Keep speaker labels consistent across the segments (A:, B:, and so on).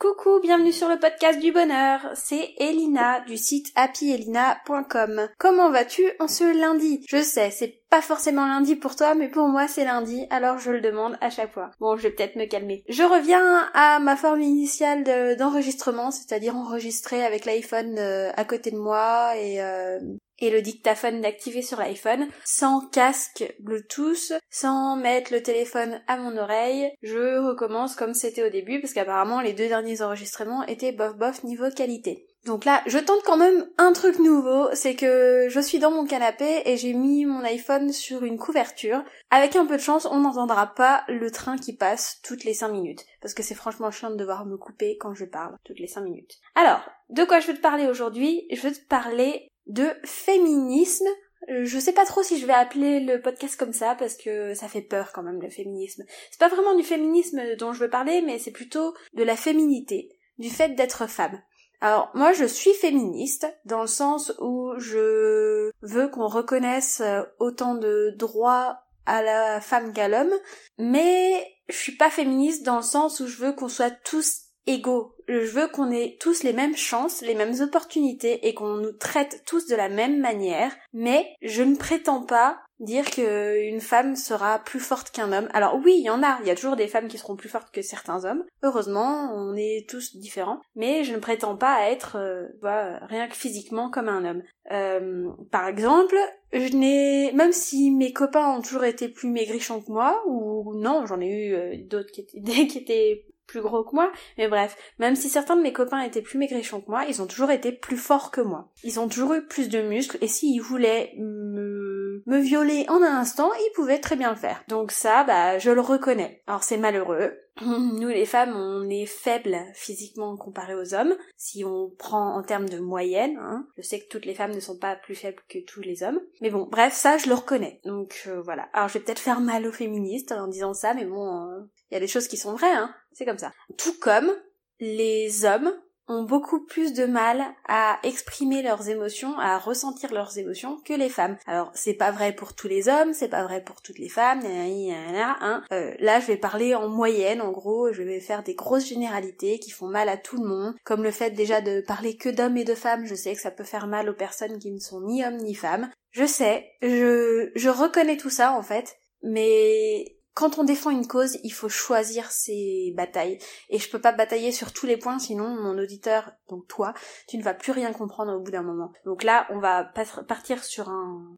A: Coucou, bienvenue sur le podcast du bonheur. C'est Elina du site happyelina.com. Comment vas-tu en ce lundi? Je sais, c'est pas forcément lundi pour toi, mais pour moi c'est lundi, alors je le demande à chaque fois. Bon, je vais peut-être me calmer. Je reviens à ma forme initiale d'enregistrement, c'est-à-dire enregistrer avec l'iPhone euh, à côté de moi et euh, et le dictaphone d'activer sur l'iPhone, sans casque Bluetooth, sans mettre le téléphone à mon oreille. Je recommence comme c'était au début, parce qu'apparemment les deux derniers enregistrements étaient bof bof niveau qualité. Donc là, je tente quand même un truc nouveau, c'est que je suis dans mon canapé et j'ai mis mon iPhone sur une couverture. Avec un peu de chance, on n'entendra pas le train qui passe toutes les 5 minutes. Parce que c'est franchement chiant de devoir me couper quand je parle toutes les 5 minutes. Alors, de quoi je veux te parler aujourd'hui? Je veux te parler de féminisme. Je sais pas trop si je vais appeler le podcast comme ça parce que ça fait peur quand même le féminisme. C'est pas vraiment du féminisme dont je veux parler, mais c'est plutôt de la féminité, du fait d'être femme. Alors moi je suis féministe dans le sens où je veux qu'on reconnaisse euh, autant de droits à la femme qu'à l'homme, mais je suis pas féministe dans le sens où je veux qu'on soit tous égaux. Je veux qu'on ait tous les mêmes chances, les mêmes opportunités et qu'on nous traite tous de la même manière, mais je ne prétends pas dire qu'une femme sera plus forte qu'un homme. Alors oui, il y en a, il y a toujours des femmes qui seront plus fortes que certains hommes. Heureusement, on est tous différents, mais je ne prétends pas être euh, rien que physiquement comme un homme. Euh, par exemple, je n'ai même si mes copains ont toujours été plus maigrichons que moi ou non, j'en ai eu euh, d'autres qui étaient, qui étaient plus gros que moi, mais bref, même si certains de mes copains étaient plus maigrichons que moi, ils ont toujours été plus forts que moi. Ils ont toujours eu plus de muscles, et s'ils voulaient me, me violer en un instant, ils pouvaient très bien le faire. Donc ça, bah, je le reconnais. Alors c'est malheureux, nous les femmes, on est faibles physiquement comparé aux hommes. Si on prend en termes de moyenne, hein, je sais que toutes les femmes ne sont pas plus faibles que tous les hommes. Mais bon, bref, ça je le reconnais. Donc euh, voilà. Alors je vais peut-être faire mal aux féministes en disant ça, mais bon, euh, il y a des choses qui sont vraies, hein. C'est comme ça. Tout comme les hommes ont beaucoup plus de mal à exprimer leurs émotions, à ressentir leurs émotions que les femmes. Alors c'est pas vrai pour tous les hommes, c'est pas vrai pour toutes les femmes, hein. Euh, là je vais parler en moyenne, en gros, je vais faire des grosses généralités qui font mal à tout le monde, comme le fait déjà de parler que d'hommes et de femmes, je sais que ça peut faire mal aux personnes qui ne sont ni hommes ni femmes. Je sais, je, je reconnais tout ça en fait, mais quand on défend une cause, il faut choisir ses batailles. Et je peux pas batailler sur tous les points, sinon mon auditeur, donc toi, tu ne vas plus rien comprendre au bout d'un moment. Donc là, on va partir sur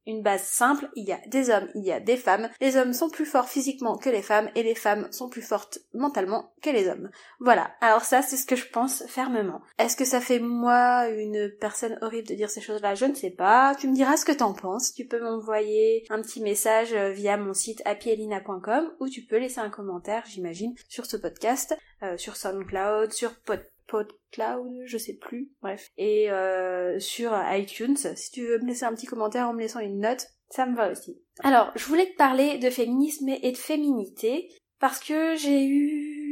A: une base simple. Il y a des hommes, il y a des femmes. Les hommes sont plus forts physiquement que les femmes, et les femmes sont plus fortes mentalement que les hommes. Voilà. Alors ça, c'est ce que je pense fermement. Est-ce que ça fait moi une personne horrible de dire ces choses-là? Je ne sais pas. Tu me diras ce que t'en penses. Tu peux m'envoyer un petit message via mon site happyelina.com ou tu peux laisser un commentaire, j'imagine, sur ce podcast, euh, sur SoundCloud, sur PodCloud, je sais plus, bref, et euh, sur iTunes. Si tu veux me laisser un petit commentaire en me laissant une note, ça me va aussi. Alors, je voulais te parler de féminisme et de féminité parce que j'ai eu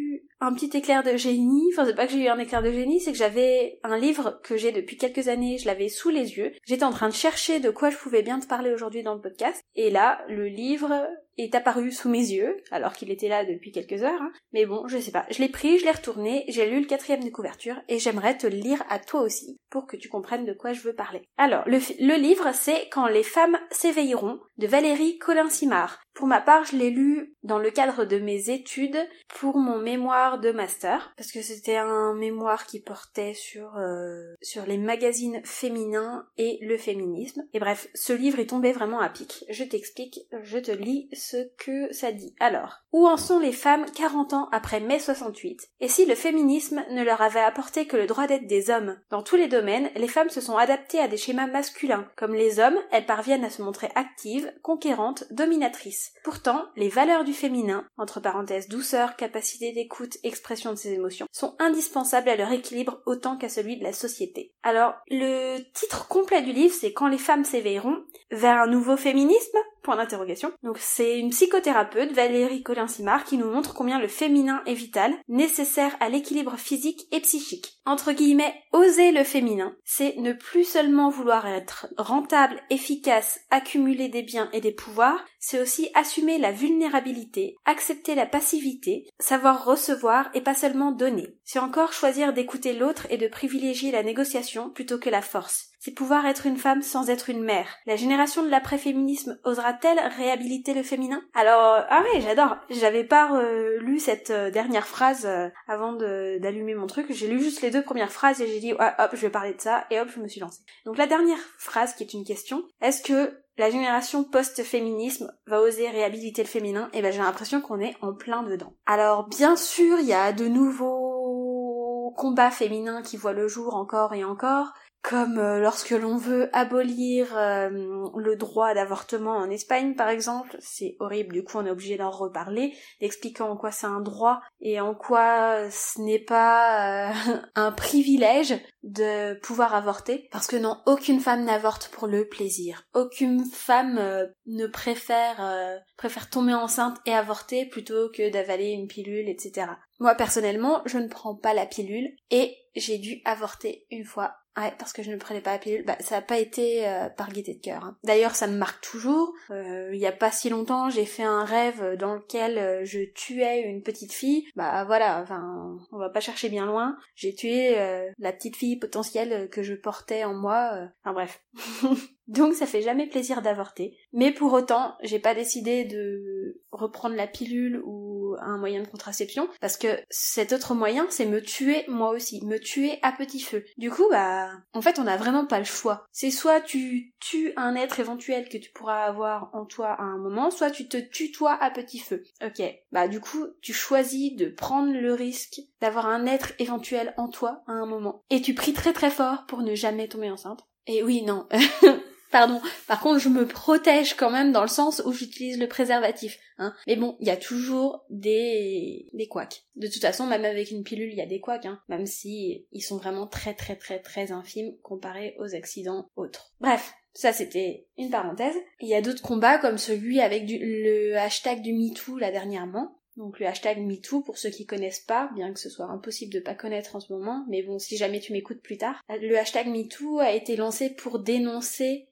A: un petit éclair de génie, enfin c'est pas que j'ai eu un éclair de génie, c'est que j'avais un livre que j'ai depuis quelques années, je l'avais sous les yeux, j'étais en train de chercher de quoi je pouvais bien te parler aujourd'hui dans le podcast, et là, le livre est apparu sous mes yeux, alors qu'il était là depuis quelques heures. Hein. Mais bon, je sais pas. Je l'ai pris, je l'ai retourné, j'ai lu le quatrième de couverture, et j'aimerais te le lire à toi aussi, pour que tu comprennes de quoi je veux parler. Alors, le, le livre, c'est Quand les femmes s'éveilleront, de Valérie Colin-Simard. Pour ma part, je l'ai lu dans le cadre de mes études pour mon mémoire de master, parce que c'était un mémoire qui portait sur, euh, sur les magazines féminins et le féminisme. Et bref, ce livre est tombé vraiment à pic. Je t'explique, je te lis que ça dit. Alors, où en sont les femmes 40 ans après mai 68 Et si le féminisme ne leur avait apporté que le droit d'être des hommes? Dans tous les domaines, les femmes se sont adaptées à des schémas masculins. Comme les hommes, elles parviennent à se montrer actives, conquérantes, dominatrices. Pourtant, les valeurs du féminin, entre parenthèses douceur, capacité d'écoute, expression de ses émotions, sont indispensables à leur équilibre autant qu'à celui de la société. Alors, le titre complet du livre, c'est Quand les femmes s'éveilleront vers un nouveau féminisme? Point d'interrogation. Donc c'est une psychothérapeute, Valérie Colin-Simard, qui nous montre combien le féminin est vital, nécessaire à l'équilibre physique et psychique. Entre guillemets, oser le féminin, c'est ne plus seulement vouloir être rentable, efficace, accumuler des biens et des pouvoirs, c'est aussi assumer la vulnérabilité, accepter la passivité, savoir recevoir et pas seulement donner. C'est encore choisir d'écouter l'autre et de privilégier la négociation plutôt que la force c'est pouvoir être une femme sans être une mère. La génération de l'après-féminisme osera-t-elle réhabiliter le féminin? Alors, euh, ah ouais, j'adore. J'avais pas euh, lu cette euh, dernière phrase avant d'allumer mon truc. J'ai lu juste les deux premières phrases et j'ai dit, ah, hop, je vais parler de ça, et hop, je me suis lancée. Donc la dernière phrase, qui est une question, est-ce que la génération post-féminisme va oser réhabiliter le féminin, et eh ben j'ai l'impression qu'on est en plein dedans. Alors bien sûr, il y a de nouveaux combats féminins qui voient le jour encore et encore, comme euh, lorsque l'on veut abolir euh, le droit d'avortement en Espagne par exemple, c'est horrible, du coup on est obligé d'en reparler, d'expliquant en quoi c'est un droit et en quoi ce n'est pas euh, un privilège de pouvoir avorter, parce que non, aucune femme n'avorte pour le plaisir, aucune femme ne préfère préfère tomber enceinte et avorter plutôt que d'avaler une pilule, etc. Moi personnellement, je ne prends pas la pilule et j'ai dû avorter une fois Ouais, parce que je ne prenais pas la pilule. Bah, ça n'a pas été euh, par gaieté de cœur. Hein. D'ailleurs, ça me marque toujours. Euh, il y a pas si longtemps, j'ai fait un rêve dans lequel euh, je tuais une petite fille. Bah voilà, enfin, on va pas chercher bien loin. J'ai tué la petite fille potentielle que je portais en moi. Enfin bref. Donc ça fait jamais plaisir d'avorter. Mais pour autant, j'ai pas décidé de reprendre la pilule ou un moyen de contraception parce que cet autre moyen, c'est me tuer moi aussi, me tuer à petit feu. Du coup, bah, en fait, on n'a vraiment pas le choix. C'est soit tu tues un être éventuel que tu pourras avoir en toi à un moment, soit tu te tues à petit feu. Ok. Bah, du coup, tu choisis de prendre le risque d'avoir un être éventuel en toi à un moment. Et tu pries très très fort pour ne jamais tomber enceinte. Et oui, non. Pardon. Par contre, je me protège quand même dans le sens où j'utilise le préservatif. Hein. Mais bon, il y a toujours des des couacs. De toute façon, même avec une pilule, il y a des couacs, hein. même si ils sont vraiment très très très très infimes comparés aux accidents autres. Bref, ça c'était une parenthèse. Il y a d'autres combats comme celui avec le hashtag du MeToo là dernièrement. Donc le hashtag MeToo, pour ceux qui connaissent pas, bien que ce soit impossible de pas connaître en ce moment, mais bon, si jamais tu m'écoutes plus tard, le hashtag MeToo a été lancé pour dénoncer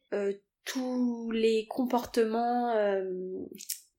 A: tous les comportements euh,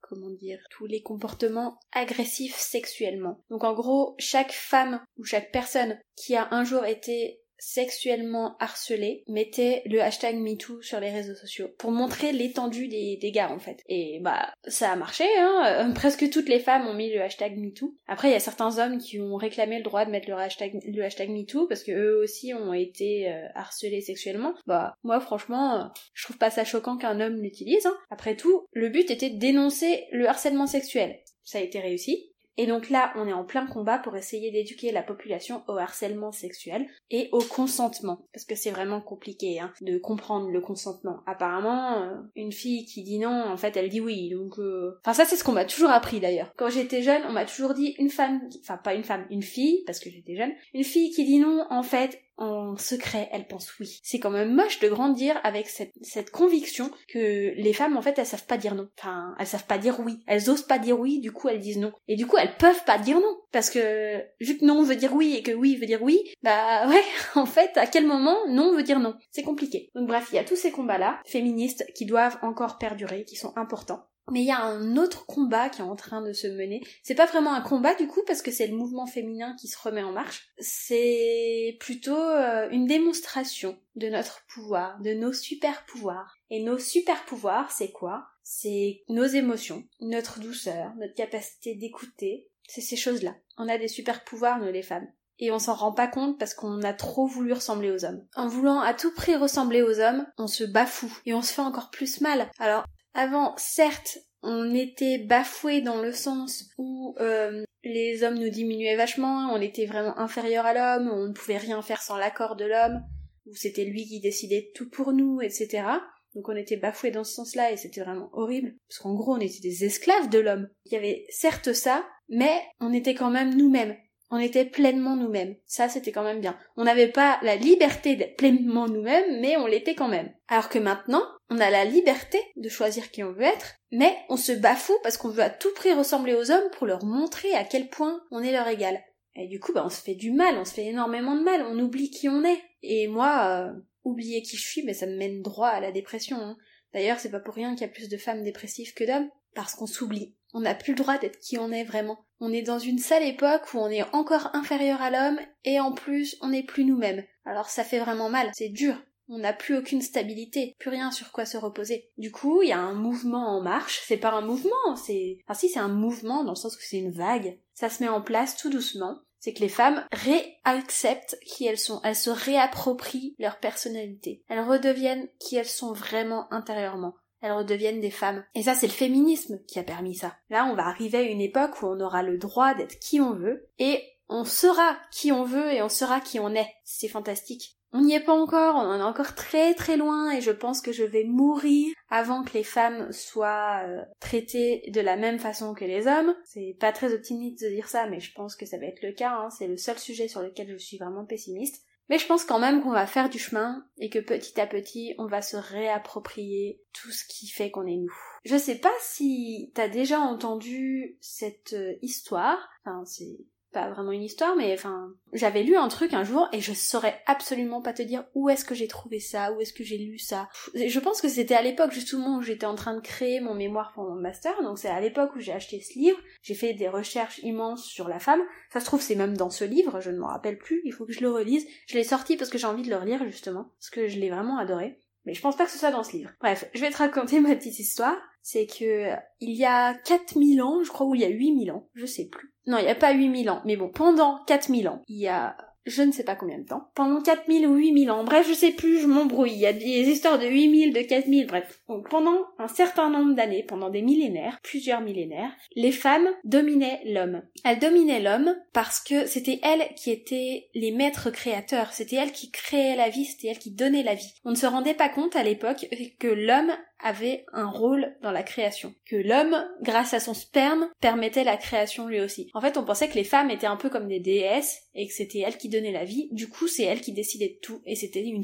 A: comment dire, tous les comportements agressifs sexuellement. Donc en gros, chaque femme ou chaque personne qui a un jour été sexuellement harcelé, mettez le hashtag MeToo sur les réseaux sociaux pour montrer l'étendue des dégâts en fait. Et bah ça a marché, hein. Euh, presque toutes les femmes ont mis le hashtag MeToo. Après il y a certains hommes qui ont réclamé le droit de mettre le hashtag le hashtag MeToo parce que eux aussi ont été euh, harcelés sexuellement. Bah moi franchement euh, je trouve pas ça choquant qu'un homme l'utilise. Hein. Après tout le but était de dénoncer le harcèlement sexuel. Ça a été réussi. Et donc là, on est en plein combat pour essayer d'éduquer la population au harcèlement sexuel et au consentement. Parce que c'est vraiment compliqué hein, de comprendre le consentement. Apparemment, euh, une fille qui dit non, en fait, elle dit oui. Donc, euh, enfin ça, c'est ce qu'on m'a toujours appris d'ailleurs. Quand j'étais jeune, on m'a toujours dit une femme, enfin pas une femme, une fille, parce que j'étais jeune, une fille qui dit non, en fait, en secret, elle pense oui. C'est quand même moche de grandir avec cette, cette conviction que les femmes, en fait, elles savent pas dire non. Enfin, elles savent pas dire oui. Elles osent pas dire oui, du coup, elles disent non. Et du coup, elles peuvent pas dire non. Parce que, vu que non veut dire oui et que oui veut dire oui, bah ouais, en fait, à quel moment non veut dire non? C'est compliqué. Donc bref, il y a tous ces combats-là, féministes, qui doivent encore perdurer, qui sont importants. Mais il y a un autre combat qui est en train de se mener. C'est pas vraiment un combat du coup parce que c'est le mouvement féminin qui se remet en marche. C'est plutôt euh, une démonstration de notre pouvoir, de nos super pouvoirs. Et nos super pouvoirs, c'est quoi? C'est nos émotions, notre douceur, notre capacité d'écouter. C'est ces choses-là. On a des super pouvoirs, nous les femmes. Et on s'en rend pas compte parce qu'on a trop voulu ressembler aux hommes. En voulant à tout prix ressembler aux hommes, on se bafoue et on se fait encore plus mal. Alors avant, certes, on était bafoué dans le sens où euh, les hommes nous diminuaient vachement, on était vraiment inférieur à l'homme, on ne pouvait rien faire sans l'accord de l'homme, où c'était lui qui décidait tout pour nous, etc. Donc on était bafoué dans ce sens-là et c'était vraiment horrible, parce qu'en gros on était des esclaves de l'homme. Il y avait certes ça, mais on était quand même nous-mêmes. On était pleinement nous-mêmes. Ça, c'était quand même bien. On n'avait pas la liberté d'être pleinement nous-mêmes, mais on l'était quand même. Alors que maintenant, on a la liberté de choisir qui on veut être, mais on se bafoue parce qu'on veut à tout prix ressembler aux hommes pour leur montrer à quel point on est leur égal. Et du coup, bah, on se fait du mal, on se fait énormément de mal, on oublie qui on est. Et moi, euh, oublier qui je suis, mais ça me mène droit à la dépression. Hein. D'ailleurs, c'est pas pour rien qu'il y a plus de femmes dépressives que d'hommes, parce qu'on s'oublie. On n'a plus le droit d'être qui on est vraiment. On est dans une sale époque où on est encore inférieur à l'homme, et en plus, on n'est plus nous-mêmes. Alors ça fait vraiment mal, c'est dur. On n'a plus aucune stabilité, plus rien sur quoi se reposer. Du coup, il y a un mouvement en marche. C'est pas un mouvement, c'est... Enfin si, c'est un mouvement dans le sens où c'est une vague. Ça se met en place tout doucement c'est que les femmes réacceptent qui elles sont, elles se réapproprient leur personnalité, elles redeviennent qui elles sont vraiment intérieurement, elles redeviennent des femmes. Et ça, c'est le féminisme qui a permis ça. Là, on va arriver à une époque où on aura le droit d'être qui on veut, et on sera qui on veut et on sera qui on est. C'est fantastique. On n'y est pas encore, on en est encore très très loin et je pense que je vais mourir avant que les femmes soient euh, traitées de la même façon que les hommes. C'est pas très optimiste de dire ça, mais je pense que ça va être le cas, hein. c'est le seul sujet sur lequel je suis vraiment pessimiste. Mais je pense quand même qu'on va faire du chemin et que petit à petit on va se réapproprier tout ce qui fait qu'on est nous. Je sais pas si t'as déjà entendu cette euh, histoire, enfin c'est pas vraiment une histoire, mais enfin, j'avais lu un truc un jour et je saurais absolument pas te dire où est-ce que j'ai trouvé ça, où est-ce que j'ai lu ça. Je pense que c'était à l'époque justement où j'étais en train de créer mon mémoire pour mon master, donc c'est à l'époque où j'ai acheté ce livre, j'ai fait des recherches immenses sur la femme. Ça se trouve c'est même dans ce livre, je ne m'en rappelle plus, il faut que je le relise. Je l'ai sorti parce que j'ai envie de le relire justement, parce que je l'ai vraiment adoré. Mais je pense pas que ce soit dans ce livre. Bref, je vais te raconter ma petite histoire. C'est que il y a 4000 ans, je crois, ou il y a 8000 ans, je sais plus. Non, il n'y a pas 8000 ans, mais bon, pendant 4000 ans, il y a je ne sais pas combien de temps, pendant 4000 ou 8000 ans, bref, je sais plus, je m'embrouille, il y a des histoires de 8000, de 4000, bref. Donc pendant un certain nombre d'années, pendant des millénaires, plusieurs millénaires, les femmes dominaient l'homme. Elles dominaient l'homme parce que c'était elles qui étaient les maîtres créateurs, c'était elles qui créaient la vie, c'était elles qui donnaient la vie. On ne se rendait pas compte à l'époque que l'homme avait un rôle dans la création. Que l'homme, grâce à son sperme, permettait la création lui aussi. En fait, on pensait que les femmes étaient un peu comme des déesses et que c'était elles qui donnaient la vie. Du coup, c'est elles qui décidaient de tout et c'était une,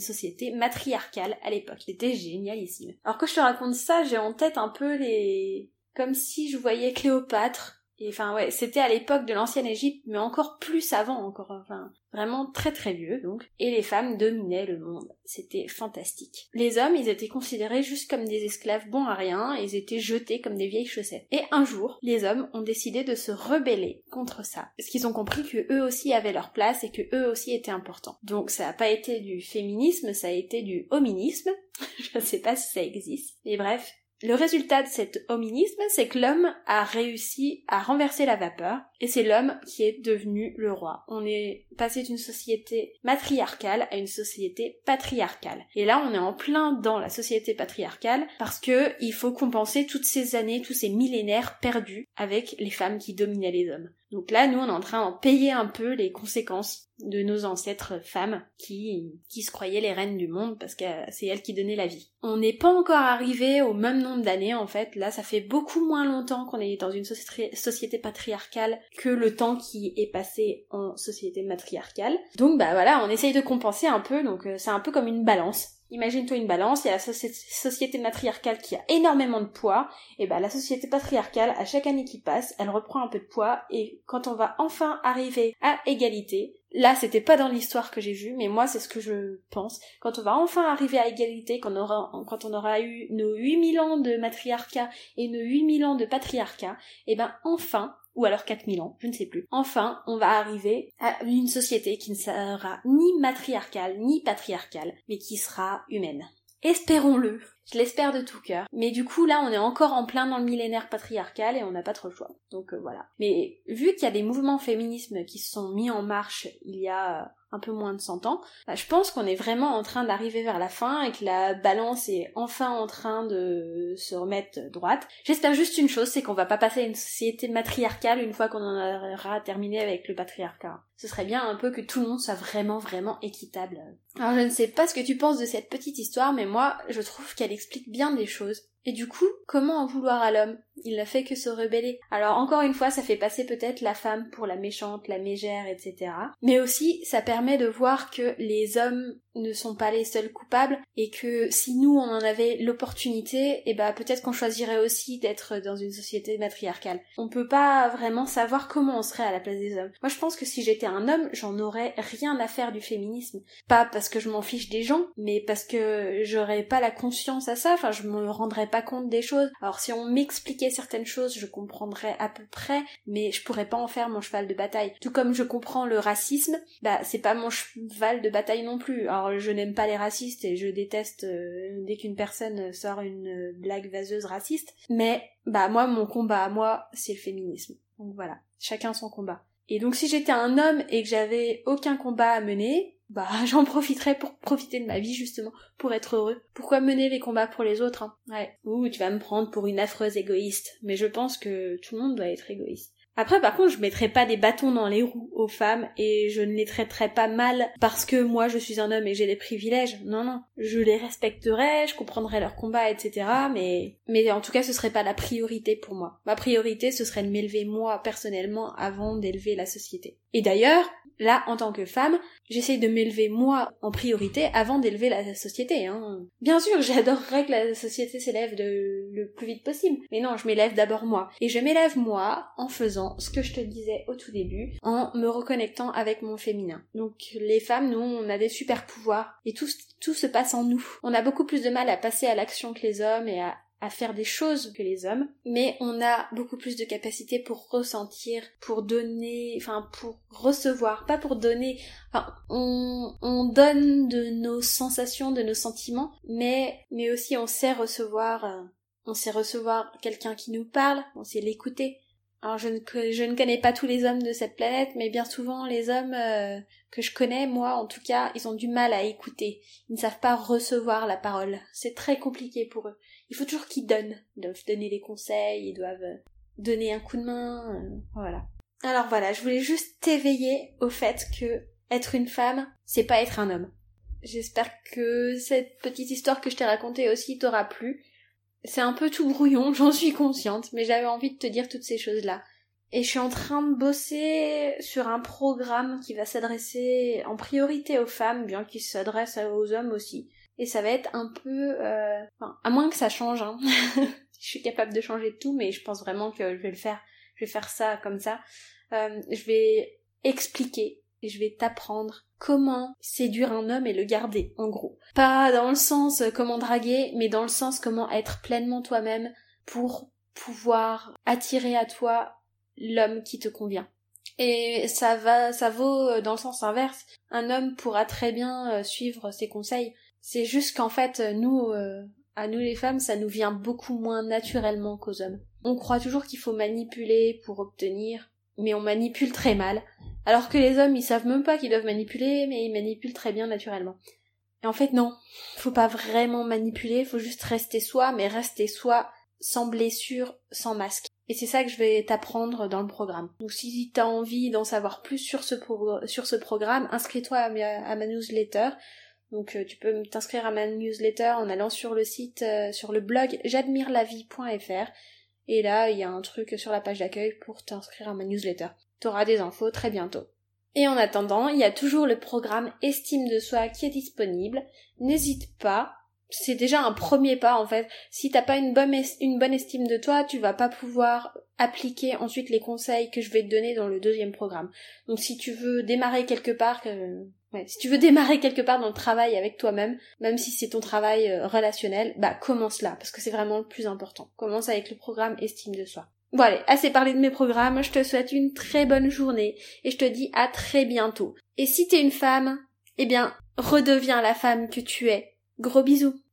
A: société matriarcale à l'époque. C'était génialissime. Alors que je te raconte ça, j'ai en tête un peu les... comme si je voyais Cléopâtre et enfin ouais, c'était à l'époque de l'ancienne Égypte, mais encore plus avant, encore enfin vraiment très très vieux donc. Et les femmes dominaient le monde. C'était fantastique. Les hommes, ils étaient considérés juste comme des esclaves bons à rien, ils étaient jetés comme des vieilles chaussettes. Et un jour, les hommes ont décidé de se rebeller contre ça, parce qu'ils ont compris que eux aussi avaient leur place et que eux aussi étaient importants. Donc ça n'a pas été du féminisme, ça a été du hominisme. Je sais pas si ça existe. Mais bref, le résultat de cet hominisme, c'est que l'homme a réussi à renverser la vapeur, et c'est l'homme qui est devenu le roi. On est passé d'une société matriarcale à une société patriarcale. Et là, on est en plein dans la société patriarcale, parce que il faut compenser toutes ces années, tous ces millénaires perdus avec les femmes qui dominaient les hommes. Donc là, nous, on est en train d'en payer un peu les conséquences de nos ancêtres femmes qui, qui se croyaient les reines du monde parce que c'est elles qui donnaient la vie. On n'est pas encore arrivé au même nombre d'années, en fait. Là, ça fait beaucoup moins longtemps qu'on est dans une société patriarcale que le temps qui est passé en société matriarcale. Donc, bah voilà, on essaye de compenser un peu, donc euh, c'est un peu comme une balance. Imagine-toi une balance, il y a la société matriarcale qui a énormément de poids, et ben la société patriarcale, à chaque année qui passe, elle reprend un peu de poids, et quand on va enfin arriver à égalité, là c'était pas dans l'histoire que j'ai vu, mais moi c'est ce que je pense, quand on va enfin arriver à égalité, quand on aura, quand on aura eu nos 8000 ans de matriarcat et nos 8000 ans de patriarcat, et ben enfin, ou alors 4000 ans, je ne sais plus. Enfin, on va arriver à une société qui ne sera ni matriarcale ni patriarcale, mais qui sera humaine. Espérons-le. Je l'espère de tout cœur. Mais du coup, là, on est encore en plein dans le millénaire patriarcal et on n'a pas trop le choix. Donc euh, voilà. Mais vu qu'il y a des mouvements féminismes qui se sont mis en marche il y a un peu moins de 100 ans, bah, je pense qu'on est vraiment en train d'arriver vers la fin et que la balance est enfin en train de se remettre droite. J'espère juste une chose, c'est qu'on va pas passer à une société matriarcale une fois qu'on en aura terminé avec le patriarcat. Ce serait bien un peu que tout le monde soit vraiment vraiment équitable. Alors je ne sais pas ce que tu penses de cette petite histoire, mais moi je trouve qu'elle explique bien des choses Et du coup, comment en vouloir à l'homme? Il n'a fait que se rebeller. Alors encore une fois, ça fait passer peut-être la femme pour la méchante, la mégère, etc. Mais aussi, ça permet de voir que les hommes ne sont pas les seuls coupables et que si nous on en avait l'opportunité, et eh ben peut-être qu'on choisirait aussi d'être dans une société matriarcale. On peut pas vraiment savoir comment on serait à la place des hommes. Moi je pense que si j'étais un homme, j'en aurais rien à faire du féminisme. Pas parce que je m'en fiche des gens, mais parce que j'aurais pas la conscience à ça, enfin je me rendrais pas compte des choses. Alors si on m'expliquait certaines choses, je comprendrais à peu près, mais je pourrais pas en faire mon cheval de bataille. Tout comme je comprends le racisme, bah c'est pas mon cheval de bataille non plus. Je n'aime pas les racistes et je déteste euh, dès qu'une personne sort une blague vaseuse raciste, mais bah moi mon combat à moi c'est le féminisme. Donc voilà, chacun son combat. Et donc si j'étais un homme et que j'avais aucun combat à mener, bah j'en profiterais pour profiter de ma vie justement, pour être heureux. Pourquoi mener les combats pour les autres hein? Ouais. Ouh, tu vas me prendre pour une affreuse égoïste, mais je pense que tout le monde doit être égoïste. Après, par contre, je mettrais pas des bâtons dans les roues aux femmes et je ne les traiterais pas mal parce que moi je suis un homme et j'ai des privilèges. Non, non. Je les respecterais, je comprendrais leurs combats, etc. Mais, mais en tout cas, ce serait pas la priorité pour moi. Ma priorité, ce serait de m'élever moi personnellement avant d'élever la société. Et d'ailleurs, là, en tant que femme, j'essaye de m'élever moi en priorité avant d'élever la société. Hein. Bien sûr, j'adorerais que la société s'élève le plus vite possible, mais non, je m'élève d'abord moi. Et je m'élève moi en faisant ce que je te disais au tout début, en me reconnectant avec mon féminin. Donc les femmes, nous, on a des super pouvoirs et tout, tout se passe en nous. On a beaucoup plus de mal à passer à l'action que les hommes et à à faire des choses que les hommes, mais on a beaucoup plus de capacité pour ressentir, pour donner, enfin pour recevoir, pas pour donner, enfin on, on donne de nos sensations, de nos sentiments, mais, mais aussi on sait recevoir, euh, on sait recevoir quelqu'un qui nous parle, on sait l'écouter, alors je ne, connais pas tous les hommes de cette planète, mais bien souvent les hommes euh, que je connais, moi en tout cas, ils ont du mal à écouter. Ils ne savent pas recevoir la parole. C'est très compliqué pour eux. Il faut toujours qu'ils donnent. Ils doivent donner des conseils, ils doivent euh, donner un coup de main, euh, voilà. Alors voilà, je voulais juste t'éveiller au fait que être une femme, c'est pas être un homme. J'espère que cette petite histoire que je t'ai racontée aussi t'aura plu. C'est un peu tout brouillon, j'en suis consciente, mais j'avais envie de te dire toutes ces choses-là. Et je suis en train de bosser sur un programme qui va s'adresser en priorité aux femmes, bien qu'il s'adresse aux hommes aussi. Et ça va être un peu... Euh... À moins que ça change, hein. je suis capable de changer tout, mais je pense vraiment que je vais le faire. Je vais faire ça comme ça. Euh, je vais expliquer et je vais t'apprendre comment séduire un homme et le garder, en gros. Pas dans le sens euh, comment draguer, mais dans le sens comment être pleinement toi-même pour pouvoir attirer à toi l'homme qui te convient. Et ça va, ça vaut euh, dans le sens inverse. Un homme pourra très bien euh, suivre ses conseils. C'est juste qu'en fait, nous, à nous les femmes, ça nous vient beaucoup moins naturellement qu'aux hommes. On croit toujours qu'il faut manipuler pour obtenir, mais on manipule très mal. Alors que les hommes, ils savent même pas qu'ils doivent manipuler, mais ils manipulent très bien naturellement. Et en fait, non. Faut pas vraiment manipuler, faut juste rester soi, mais rester soi sans blessure, sans masque. Et c'est ça que je vais t'apprendre dans le programme. Donc si t'as envie d'en savoir plus sur ce, programme, inscris-toi à, ma newsletter. Donc euh, tu peux t'inscrire à ma newsletter en allant sur le site, euh, sur le blog j'admirelavie.fr. Et là, il y a un truc sur la page d'accueil pour t'inscrire à ma newsletter. T'auras des infos très bientôt. Et en attendant, il y a toujours le programme Estime de soi qui est disponible. N'hésite pas. C'est déjà un premier pas en fait. Si t'as pas une bonne, estime de toi, tu vas pas pouvoir appliquer ensuite les conseils que je vais te donner dans le deuxième programme. Donc si tu veux démarrer quelque part, euh, si tu veux démarrer quelque part dans le travail avec toi-même, même si c'est ton travail euh, relationnel, bah commence là, parce que c'est vraiment le plus important. Commence avec le programme Estime de soi. Bon allez, assez parlé de mes programmes, je te souhaite une très bonne journée et je te dis à très bientôt. Et si t'es une femme, eh bien, redeviens la femme que tu es. Gros bisous